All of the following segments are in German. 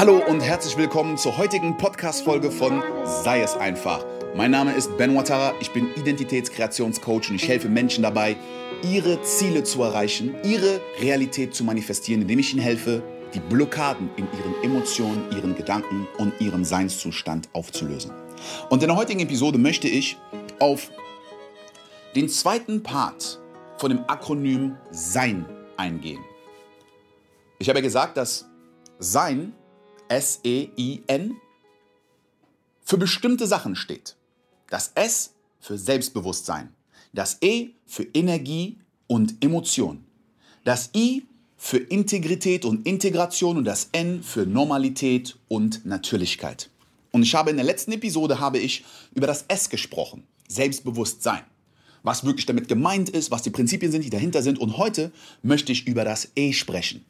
Hallo und herzlich willkommen zur heutigen Podcast-Folge von Sei es einfach. Mein Name ist Ben Watara, ich bin Identitätskreationscoach und ich helfe Menschen dabei, ihre Ziele zu erreichen, ihre Realität zu manifestieren, indem ich ihnen helfe, die Blockaden in ihren Emotionen, ihren Gedanken und ihrem Seinszustand aufzulösen. Und in der heutigen Episode möchte ich auf den zweiten Part von dem Akronym Sein eingehen. Ich habe ja gesagt, dass Sein, S-E-I-N, für bestimmte Sachen steht. Das S für Selbstbewusstsein, das E für Energie und Emotion, das I für Integrität und Integration und das N für Normalität und Natürlichkeit. Und ich habe in der letzten Episode habe ich über das S gesprochen, Selbstbewusstsein. Was wirklich damit gemeint ist, was die Prinzipien sind, die dahinter sind. Und heute möchte ich über das E sprechen.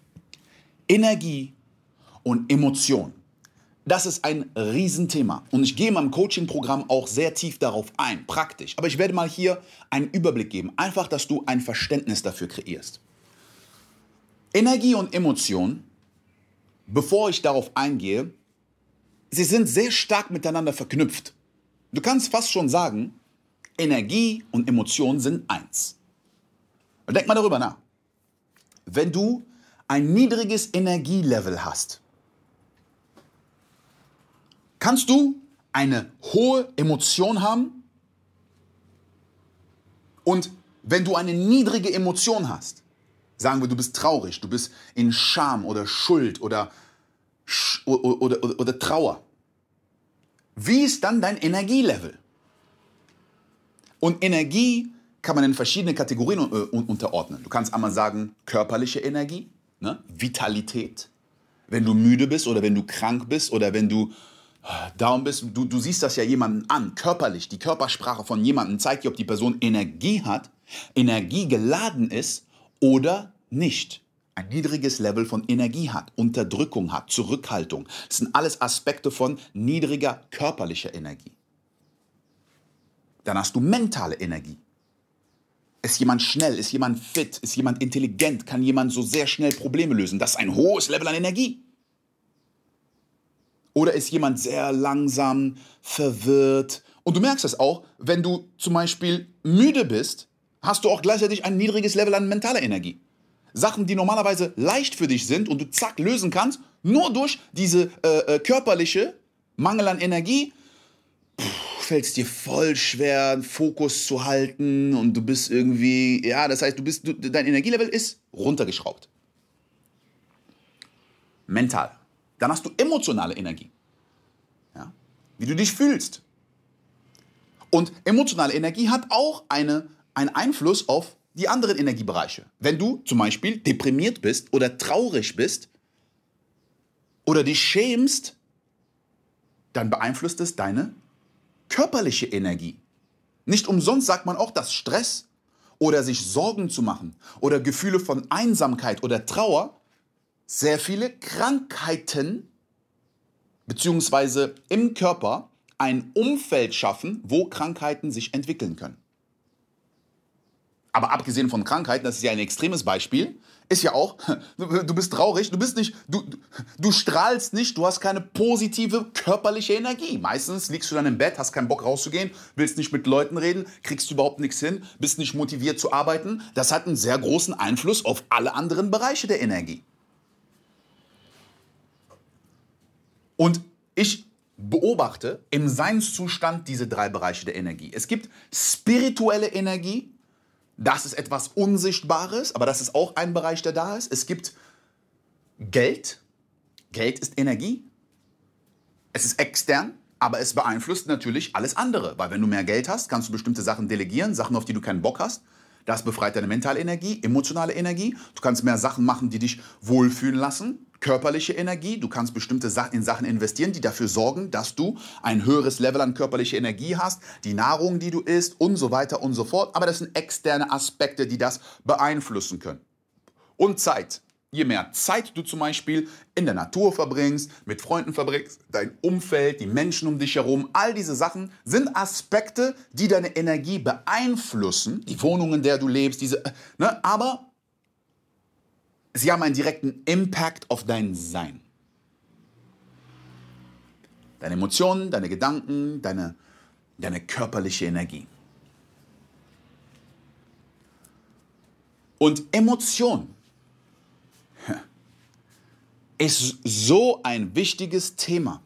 Energie und Emotion. Das ist ein Riesenthema und ich gehe in meinem Coaching-Programm auch sehr tief darauf ein, praktisch. Aber ich werde mal hier einen Überblick geben, einfach, dass du ein Verständnis dafür kreierst. Energie und Emotion, bevor ich darauf eingehe, sie sind sehr stark miteinander verknüpft. Du kannst fast schon sagen, Energie und Emotion sind eins. Denk mal darüber nach. Wenn du ein niedriges Energielevel hast, kannst du eine hohe Emotion haben? Und wenn du eine niedrige Emotion hast, sagen wir, du bist traurig, du bist in Scham oder Schuld oder, oder, oder, oder, Trauer, wie ist dann dein Energielevel? Und Energie kann man in verschiedene Kategorien äh, unterordnen. Du kannst einmal sagen, körperliche Energie, ne? Vitalität. Wenn du müde bist oder wenn du krank bist oder wenn du down bist, du, du siehst das ja jemanden an, körperlich. Die Körpersprache von jemandem zeigt dir, ob die Person Energie hat, Energie geladen ist oder nicht. Ein niedriges Level von Energie hat, Unterdrückung hat, Zurückhaltung. Das sind alles Aspekte von niedriger körperlicher Energie. Dann hast du mentale Energie. Ist jemand schnell? Ist jemand fit? Ist jemand intelligent? Kann jemand so sehr schnell Probleme lösen? Das ist ein hohes Level an Energie. Oder ist jemand sehr langsam, verwirrt? Und du merkst das auch, wenn du zum Beispiel müde bist, hast du auch gleichzeitig ein niedriges Level an mentaler Energie. Sachen, die normalerweise leicht für dich sind und du zack lösen kannst, nur durch diese äh, äh, körperliche Mangel an Energie, fällt es dir voll schwer, Fokus zu halten und du bist irgendwie, ja, das heißt, du bist, du, dein Energielevel ist runtergeschraubt. Mental. Dann hast du emotionale Energie. Ja? Wie du dich fühlst. Und emotionale Energie hat auch eine, einen Einfluss auf die anderen Energiebereiche. Wenn du zum Beispiel deprimiert bist oder traurig bist oder dich schämst, dann beeinflusst es deine körperliche Energie. Nicht umsonst sagt man auch, dass Stress oder sich Sorgen zu machen oder Gefühle von Einsamkeit oder Trauer sehr viele Krankheiten bzw. im Körper ein Umfeld schaffen, wo Krankheiten sich entwickeln können. Aber abgesehen von Krankheiten, das ist ja ein extremes Beispiel, ist ja auch, du bist traurig, du bist nicht, du, du strahlst nicht, du hast keine positive körperliche Energie. Meistens liegst du dann im Bett, hast keinen Bock rauszugehen, willst nicht mit Leuten reden, kriegst überhaupt nichts hin, bist nicht motiviert zu arbeiten. Das hat einen sehr großen Einfluss auf alle anderen Bereiche der Energie. Und ich beobachte im Seinszustand diese drei Bereiche der Energie. Es gibt spirituelle Energie, das ist etwas Unsichtbares, aber das ist auch ein Bereich, der da ist. Es gibt Geld. Geld ist Energie. Es ist extern, aber es beeinflusst natürlich alles andere. Weil wenn du mehr Geld hast, kannst du bestimmte Sachen delegieren, Sachen, auf die du keinen Bock hast. Das befreit deine mentale Energie, emotionale Energie. Du kannst mehr Sachen machen, die dich wohlfühlen lassen körperliche Energie. Du kannst bestimmte Sachen in Sachen investieren, die dafür sorgen, dass du ein höheres Level an körperlicher Energie hast, die Nahrung, die du isst und so weiter und so fort. Aber das sind externe Aspekte, die das beeinflussen können. Und Zeit. Je mehr Zeit du zum Beispiel in der Natur verbringst, mit Freunden verbringst, dein Umfeld, die Menschen um dich herum, all diese Sachen sind Aspekte, die deine Energie beeinflussen. Die Wohnung, in der du lebst, diese, ne, aber sie haben einen direkten Impact auf dein Sein. Deine Emotionen, deine Gedanken, deine, deine körperliche Energie. Und Emotion ist so ein wichtiges Thema.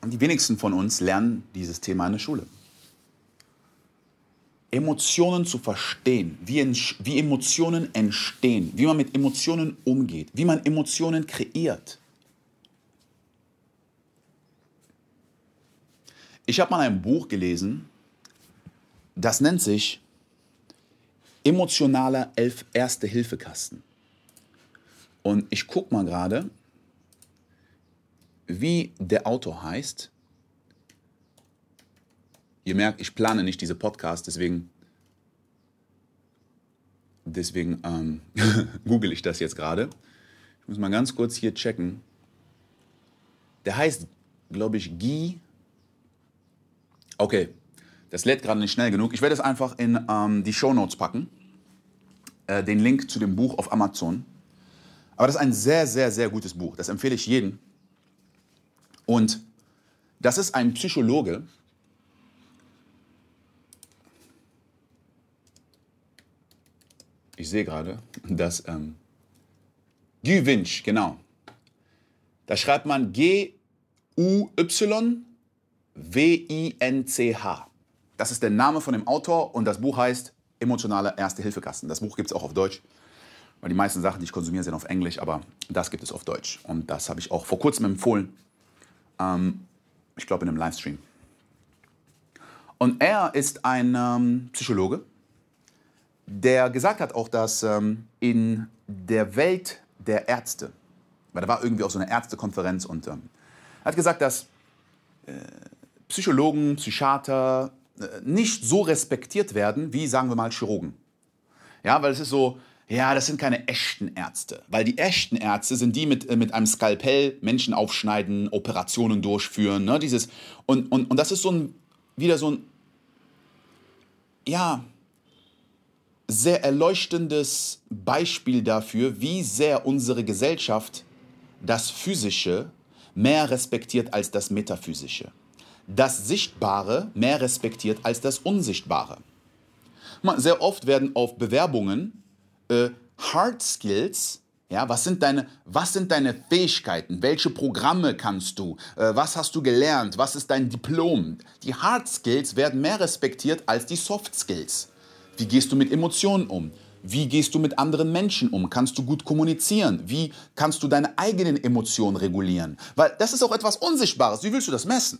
Und die wenigsten von uns lernen dieses Thema in der Schule. Emotionen zu verstehen, wie, wie Emotionen entstehen, wie man mit Emotionen umgeht, wie man Emotionen kreiert. Ich habe mal ein Buch gelesen, das nennt sich Emotionaler Erste-Hilfe-Kasten. Und ich gucke mal gerade, wie der Autor heißt. Ihr merkt, ich plane nicht diese Podcast, deswegen, deswegen ähm, google ich das jetzt gerade. Ich muss mal ganz kurz hier checken. Der heißt, glaube ich, Guy. Okay, das lädt gerade nicht schnell genug. Ich werde es einfach in ähm, die Show Notes packen. Äh, den Link zu dem Buch auf Amazon. Aber das ist ein sehr, sehr, sehr gutes Buch. Das empfehle ich jedem. Und das ist ein Psychologe, ich sehe gerade, dass ähm, Guy Winch, genau. Da schreibt man G-U-Y-W-I-N-C-H. Das ist der Name von dem Autor und das Buch heißt Emotionaler Erste-Hilfe-Kasten. Das Buch gibt es auch auf Deutsch. Weil die meisten Sachen, die ich konsumiere, sind auf Englisch, aber das gibt es auf Deutsch. Und das habe ich auch vor kurzem empfohlen. Ähm, ich glaube in einem Livestream. Und er ist ein ähm, Psychologe, der gesagt hat auch, dass ähm, in der Welt der Ärzte, weil da war irgendwie auch so eine Ärztekonferenz und ähm, hat gesagt, dass äh, Psychologen, Psychiater äh, nicht so respektiert werden wie, sagen wir mal, Chirurgen. Ja, weil es ist so, ja, das sind keine echten Ärzte, weil die echten Ärzte sind die mit, äh, mit einem Skalpell Menschen aufschneiden, Operationen durchführen, ne, dieses und, und, und das ist so ein wieder so ein ja sehr erleuchtendes Beispiel dafür, wie sehr unsere Gesellschaft das Physische mehr respektiert als das Metaphysische, das Sichtbare mehr respektiert als das Unsichtbare. Sehr oft werden auf Bewerbungen äh, Hard Skills, ja, was sind, deine, was sind deine Fähigkeiten? Welche Programme kannst du? Äh, was hast du gelernt? Was ist dein Diplom? Die Hard Skills werden mehr respektiert als die Soft Skills. Wie gehst du mit Emotionen um? Wie gehst du mit anderen Menschen um? Kannst du gut kommunizieren? Wie kannst du deine eigenen Emotionen regulieren? Weil das ist auch etwas Unsichtbares. Wie willst du das messen?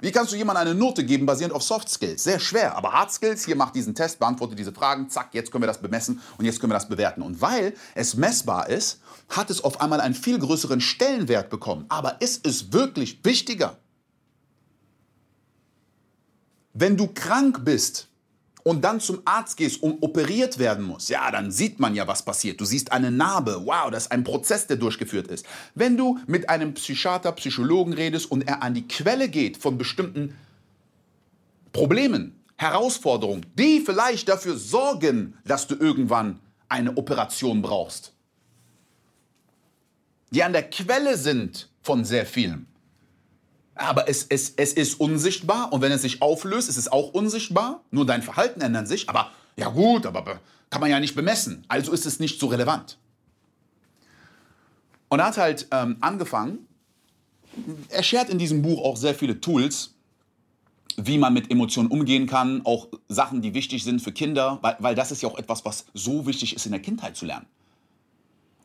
Wie kannst du jemandem eine Note geben, basierend auf Soft Skills? Sehr schwer. Aber Hard Skills, hier mach diesen Test, beantworte diese Fragen, zack, jetzt können wir das bemessen und jetzt können wir das bewerten. Und weil es messbar ist, hat es auf einmal einen viel größeren Stellenwert bekommen. Aber ist es wirklich wichtiger? Wenn du krank bist, und dann zum Arzt gehst und operiert werden muss, ja, dann sieht man ja, was passiert. Du siehst eine Narbe. Wow, das ist ein Prozess, der durchgeführt ist. Wenn du mit einem Psychiater, Psychologen redest und er an die Quelle geht von bestimmten Problemen, Herausforderungen, die vielleicht dafür sorgen, dass du irgendwann eine Operation brauchst, die an der Quelle sind von sehr vielem, aber es, es, es ist unsichtbar und wenn es sich auflöst, ist es auch unsichtbar. Nur dein Verhalten ändert sich. Aber ja gut, aber kann man ja nicht bemessen. Also ist es nicht so relevant. Und er hat halt ähm, angefangen, er schert in diesem Buch auch sehr viele Tools, wie man mit Emotionen umgehen kann, auch Sachen, die wichtig sind für Kinder, weil, weil das ist ja auch etwas, was so wichtig ist in der Kindheit zu lernen.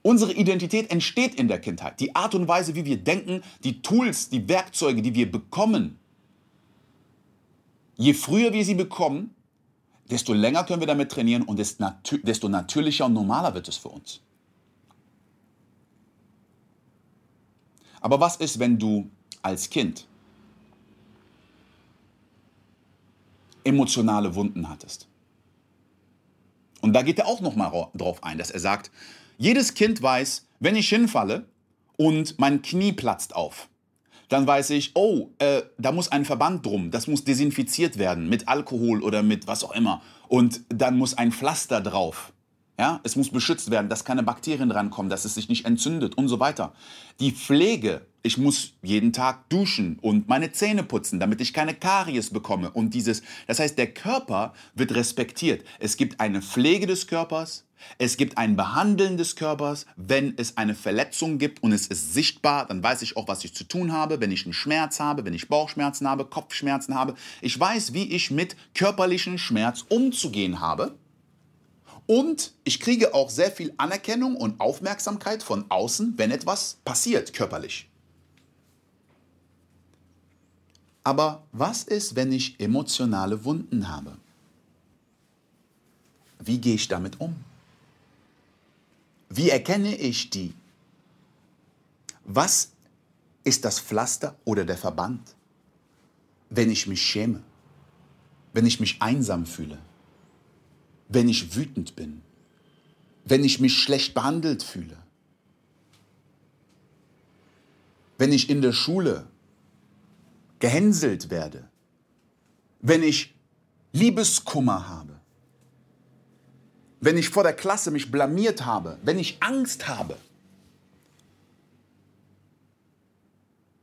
Unsere Identität entsteht in der Kindheit. Die Art und Weise, wie wir denken, die Tools, die Werkzeuge, die wir bekommen. Je früher wir sie bekommen, desto länger können wir damit trainieren und desto natürlicher und normaler wird es für uns. Aber was ist, wenn du als Kind emotionale Wunden hattest? Und da geht er auch nochmal drauf ein, dass er sagt, jedes Kind weiß, wenn ich hinfalle und mein Knie platzt auf, dann weiß ich, oh, äh, da muss ein Verband drum, das muss desinfiziert werden mit Alkohol oder mit was auch immer. Und dann muss ein Pflaster drauf. Ja, es muss beschützt werden, dass keine Bakterien rankommen, dass es sich nicht entzündet und so weiter. Die Pflege, ich muss jeden Tag duschen und meine Zähne putzen, damit ich keine Karies bekomme und dieses, das heißt, der Körper wird respektiert. Es gibt eine Pflege des Körpers, es gibt ein Behandeln des Körpers. Wenn es eine Verletzung gibt und es ist sichtbar, dann weiß ich auch, was ich zu tun habe. Wenn ich einen Schmerz habe, wenn ich Bauchschmerzen habe, Kopfschmerzen habe, ich weiß, wie ich mit körperlichem Schmerz umzugehen habe. Und ich kriege auch sehr viel Anerkennung und Aufmerksamkeit von außen, wenn etwas passiert körperlich. Aber was ist, wenn ich emotionale Wunden habe? Wie gehe ich damit um? Wie erkenne ich die? Was ist das Pflaster oder der Verband, wenn ich mich schäme, wenn ich mich einsam fühle? Wenn ich wütend bin, wenn ich mich schlecht behandelt fühle, wenn ich in der Schule gehänselt werde, wenn ich Liebeskummer habe, wenn ich vor der Klasse mich blamiert habe, wenn ich Angst habe.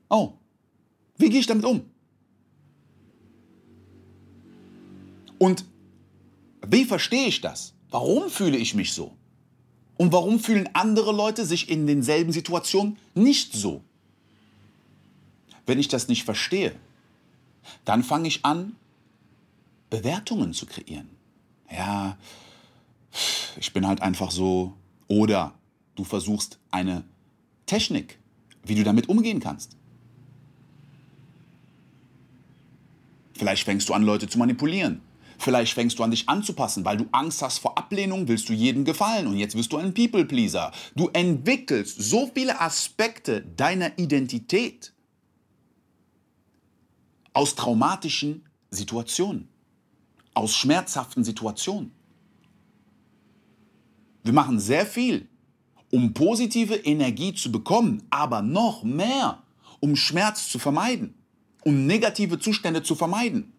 Oh, wie gehe ich damit um? Und wie verstehe ich das? Warum fühle ich mich so? Und warum fühlen andere Leute sich in denselben Situationen nicht so? Wenn ich das nicht verstehe, dann fange ich an, Bewertungen zu kreieren. Ja, ich bin halt einfach so. Oder du versuchst eine Technik, wie du damit umgehen kannst. Vielleicht fängst du an, Leute zu manipulieren. Vielleicht fängst du an, dich anzupassen, weil du Angst hast vor Ablehnung, willst du jedem gefallen und jetzt wirst du ein People-Pleaser. Du entwickelst so viele Aspekte deiner Identität aus traumatischen Situationen, aus schmerzhaften Situationen. Wir machen sehr viel, um positive Energie zu bekommen, aber noch mehr, um Schmerz zu vermeiden, um negative Zustände zu vermeiden.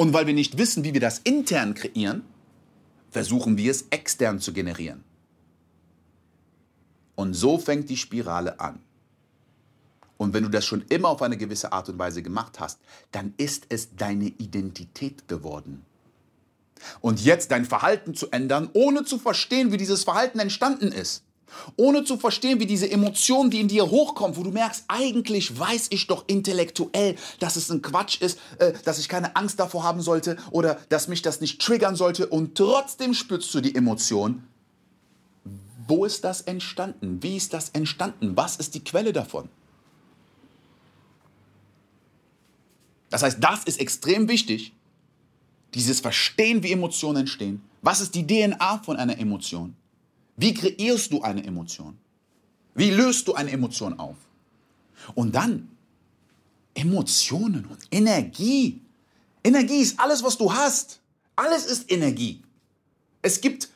Und weil wir nicht wissen, wie wir das intern kreieren, versuchen wir es extern zu generieren. Und so fängt die Spirale an. Und wenn du das schon immer auf eine gewisse Art und Weise gemacht hast, dann ist es deine Identität geworden. Und jetzt dein Verhalten zu ändern, ohne zu verstehen, wie dieses Verhalten entstanden ist, ohne zu verstehen, wie diese Emotion, die in dir hochkommt, wo du merkst, eigentlich weiß ich doch intellektuell, dass es ein Quatsch ist, äh, dass ich keine Angst davor haben sollte oder dass mich das nicht triggern sollte und trotzdem spürst du die Emotion. Wo ist das entstanden? Wie ist das entstanden? Was ist die Quelle davon? Das heißt, das ist extrem wichtig, dieses Verstehen, wie Emotionen entstehen. Was ist die DNA von einer Emotion? Wie kreierst du eine Emotion? Wie löst du eine Emotion auf? Und dann Emotionen und Energie. Energie ist alles, was du hast. Alles ist Energie. Es gibt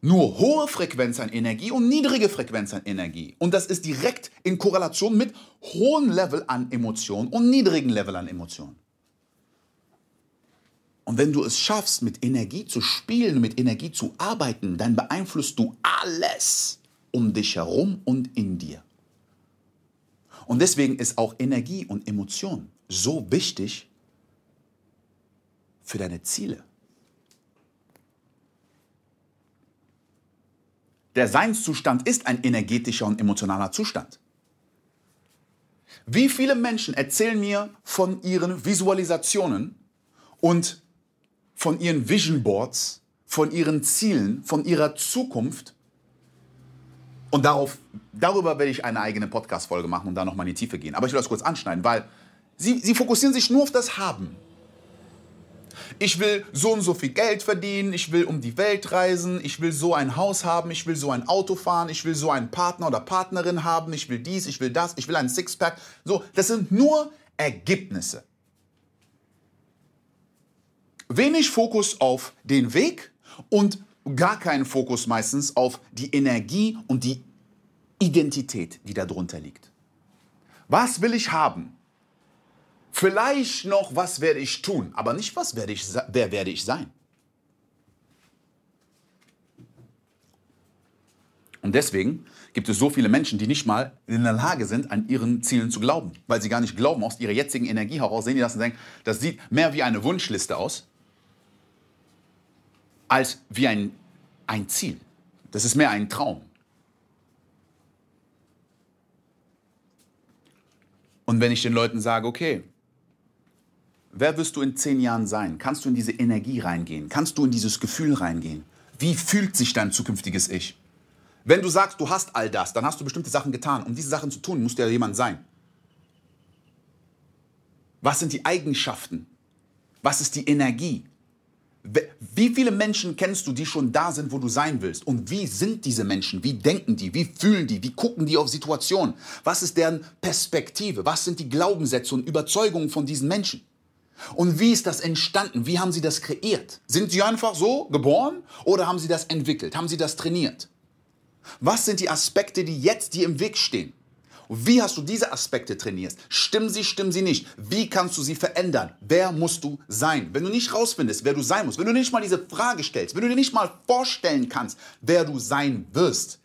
nur hohe Frequenz an Energie und niedrige Frequenz an Energie. Und das ist direkt in Korrelation mit hohem Level an Emotionen und niedrigen Level an Emotionen. Und wenn du es schaffst, mit Energie zu spielen, mit Energie zu arbeiten, dann beeinflusst du alles um dich herum und in dir. Und deswegen ist auch Energie und Emotion so wichtig für deine Ziele. Der Seinszustand ist ein energetischer und emotionaler Zustand. Wie viele Menschen erzählen mir von ihren Visualisationen und von ihren Vision Boards, von ihren Zielen, von ihrer Zukunft. Und darauf, darüber werde ich eine eigene Podcast-Folge machen und da nochmal in die Tiefe gehen. Aber ich will das kurz anschneiden, weil sie, sie fokussieren sich nur auf das Haben. Ich will so und so viel Geld verdienen, ich will um die Welt reisen, ich will so ein Haus haben, ich will so ein Auto fahren, ich will so einen Partner oder Partnerin haben, ich will dies, ich will das, ich will ein Sixpack. So, das sind nur Ergebnisse wenig Fokus auf den Weg und gar keinen Fokus meistens auf die Energie und die Identität, die darunter liegt. Was will ich haben? Vielleicht noch, was werde ich tun, aber nicht, was werde ich, wer werde ich sein. Und deswegen gibt es so viele Menschen, die nicht mal in der Lage sind, an ihren Zielen zu glauben. Weil sie gar nicht glauben, aus ihrer jetzigen Energie heraus sehen die das und denken, das sieht mehr wie eine Wunschliste aus, als wie ein, ein Ziel. Das ist mehr ein Traum. Und wenn ich den Leuten sage, okay, wer wirst du in zehn Jahren sein? Kannst du in diese Energie reingehen? Kannst du in dieses Gefühl reingehen? Wie fühlt sich dein zukünftiges Ich? Wenn du sagst, du hast all das, dann hast du bestimmte Sachen getan. Um diese Sachen zu tun, muss ja jemand sein. Was sind die Eigenschaften? Was ist die Energie? Wie viele Menschen kennst du, die schon da sind, wo du sein willst? Und wie sind diese Menschen? Wie denken die? Wie fühlen die? Wie gucken die auf Situationen? Was ist deren Perspektive? Was sind die Glaubenssätze und Überzeugungen von diesen Menschen? Und wie ist das entstanden? Wie haben sie das kreiert? Sind sie einfach so geboren oder haben sie das entwickelt? Haben sie das trainiert? Was sind die Aspekte, die jetzt dir im Weg stehen? Wie hast du diese Aspekte trainiert? Stimmen sie, stimmen sie nicht? Wie kannst du sie verändern? Wer musst du sein? Wenn du nicht rausfindest, wer du sein musst, wenn du nicht mal diese Frage stellst, wenn du dir nicht mal vorstellen kannst, wer du sein wirst.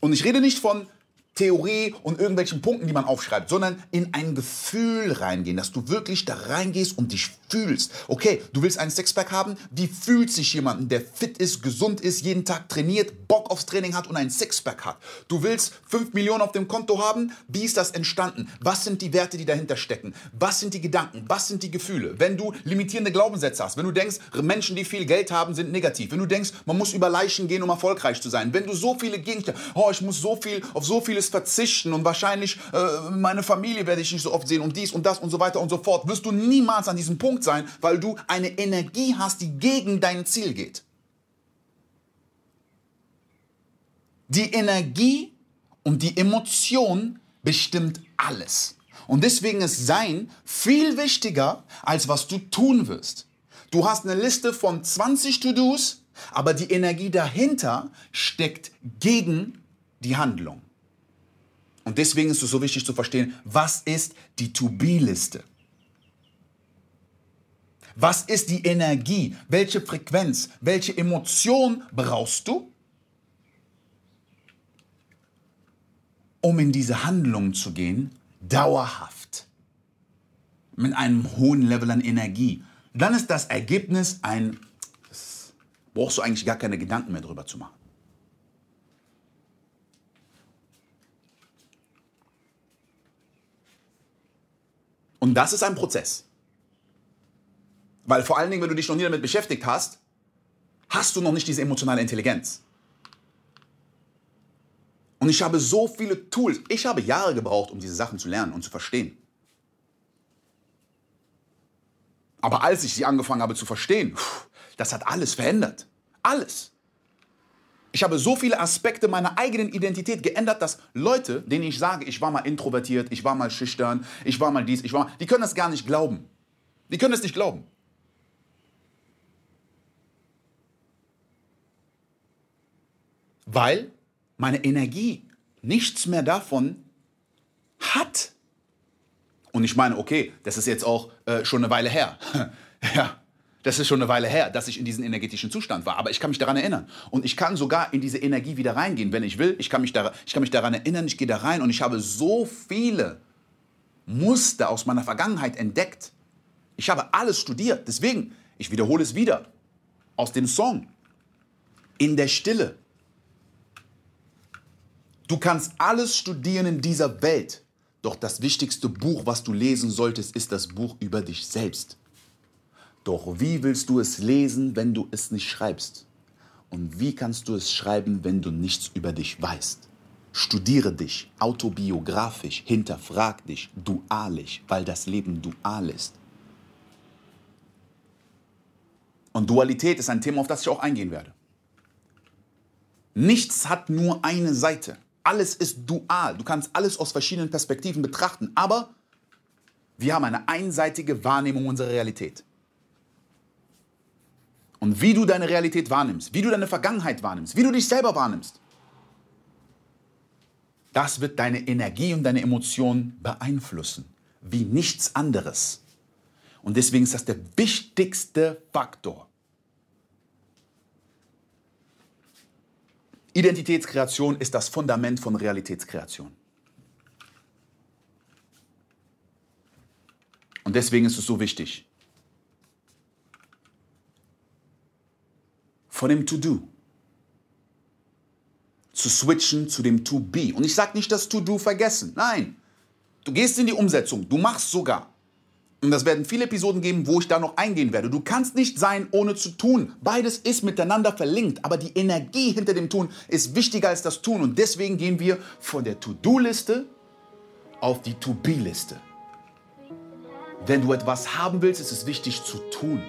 Und ich rede nicht von Theorie und irgendwelchen Punkten, die man aufschreibt, sondern in ein Gefühl reingehen, dass du wirklich da reingehst und dich fühlst. Okay, du willst einen Sexpack haben? Wie fühlt sich jemand, der fit ist, gesund ist, jeden Tag trainiert, Bock aufs Training hat und einen Sixpack hat? Du willst 5 Millionen auf dem Konto haben? Wie ist das entstanden? Was sind die Werte, die dahinter stecken? Was sind die Gedanken? Was sind die Gefühle? Wenn du limitierende Glaubenssätze hast, wenn du denkst, Menschen, die viel Geld haben, sind negativ, wenn du denkst, man muss über Leichen gehen, um erfolgreich zu sein, wenn du so viele Gegenstände, oh, ich muss so viel auf so vieles verzichten und wahrscheinlich äh, meine Familie werde ich nicht so oft sehen und dies und das und so weiter und so fort, wirst du niemals an diesem Punkt sein, weil du eine Energie hast, die gegen dein Ziel geht. Die Energie und die Emotion bestimmt alles. Und deswegen ist Sein viel wichtiger, als was du tun wirst. Du hast eine Liste von 20 To-Dos, aber die Energie dahinter steckt gegen die Handlung. Und deswegen ist es so wichtig zu verstehen, was ist die To-Be-Liste? Was ist die Energie? Welche Frequenz? Welche Emotion brauchst du, um in diese Handlung zu gehen, dauerhaft, mit einem hohen Level an Energie? Dann ist das Ergebnis ein, das brauchst du eigentlich gar keine Gedanken mehr drüber zu machen. Und das ist ein Prozess. Weil vor allen Dingen, wenn du dich noch nie damit beschäftigt hast, hast du noch nicht diese emotionale Intelligenz. Und ich habe so viele Tools. Ich habe Jahre gebraucht, um diese Sachen zu lernen und zu verstehen. Aber als ich sie angefangen habe zu verstehen, das hat alles verändert. Alles. Ich habe so viele Aspekte meiner eigenen Identität geändert, dass Leute, denen ich sage, ich war mal introvertiert, ich war mal schüchtern, ich war mal dies, ich war mal, die können das gar nicht glauben. Die können es nicht glauben. weil meine Energie nichts mehr davon hat. Und ich meine, okay, das ist jetzt auch äh, schon eine Weile her. ja, das ist schon eine Weile her, dass ich in diesem energetischen Zustand war. Aber ich kann mich daran erinnern. Und ich kann sogar in diese Energie wieder reingehen, wenn ich will. Ich kann mich, da, ich kann mich daran erinnern, ich gehe da rein und ich habe so viele Muster aus meiner Vergangenheit entdeckt. Ich habe alles studiert. Deswegen, ich wiederhole es wieder. Aus dem Song. In der Stille. Du kannst alles studieren in dieser Welt, doch das wichtigste Buch, was du lesen solltest, ist das Buch über dich selbst. Doch wie willst du es lesen, wenn du es nicht schreibst? Und wie kannst du es schreiben, wenn du nichts über dich weißt? Studiere dich autobiografisch, hinterfrag dich dualisch, weil das Leben dual ist. Und Dualität ist ein Thema, auf das ich auch eingehen werde. Nichts hat nur eine Seite. Alles ist dual. Du kannst alles aus verschiedenen Perspektiven betrachten. Aber wir haben eine einseitige Wahrnehmung unserer Realität. Und wie du deine Realität wahrnimmst, wie du deine Vergangenheit wahrnimmst, wie du dich selber wahrnimmst, das wird deine Energie und deine Emotionen beeinflussen, wie nichts anderes. Und deswegen ist das der wichtigste Faktor. Identitätskreation ist das Fundament von Realitätskreation. Und deswegen ist es so wichtig. Von dem To-Do zu switchen zu dem To-Be. Und ich sage nicht das To-Do vergessen. Nein. Du gehst in die Umsetzung. Du machst sogar. Und das werden viele Episoden geben, wo ich da noch eingehen werde. Du kannst nicht sein, ohne zu tun. Beides ist miteinander verlinkt, aber die Energie hinter dem Tun ist wichtiger als das Tun. Und deswegen gehen wir von der To-Do-Liste auf die To-Be-Liste. Wenn du etwas haben willst, ist es wichtig zu tun.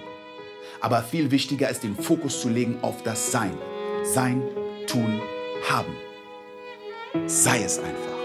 Aber viel wichtiger ist, den Fokus zu legen auf das Sein. Sein, tun, haben. Sei es einfach.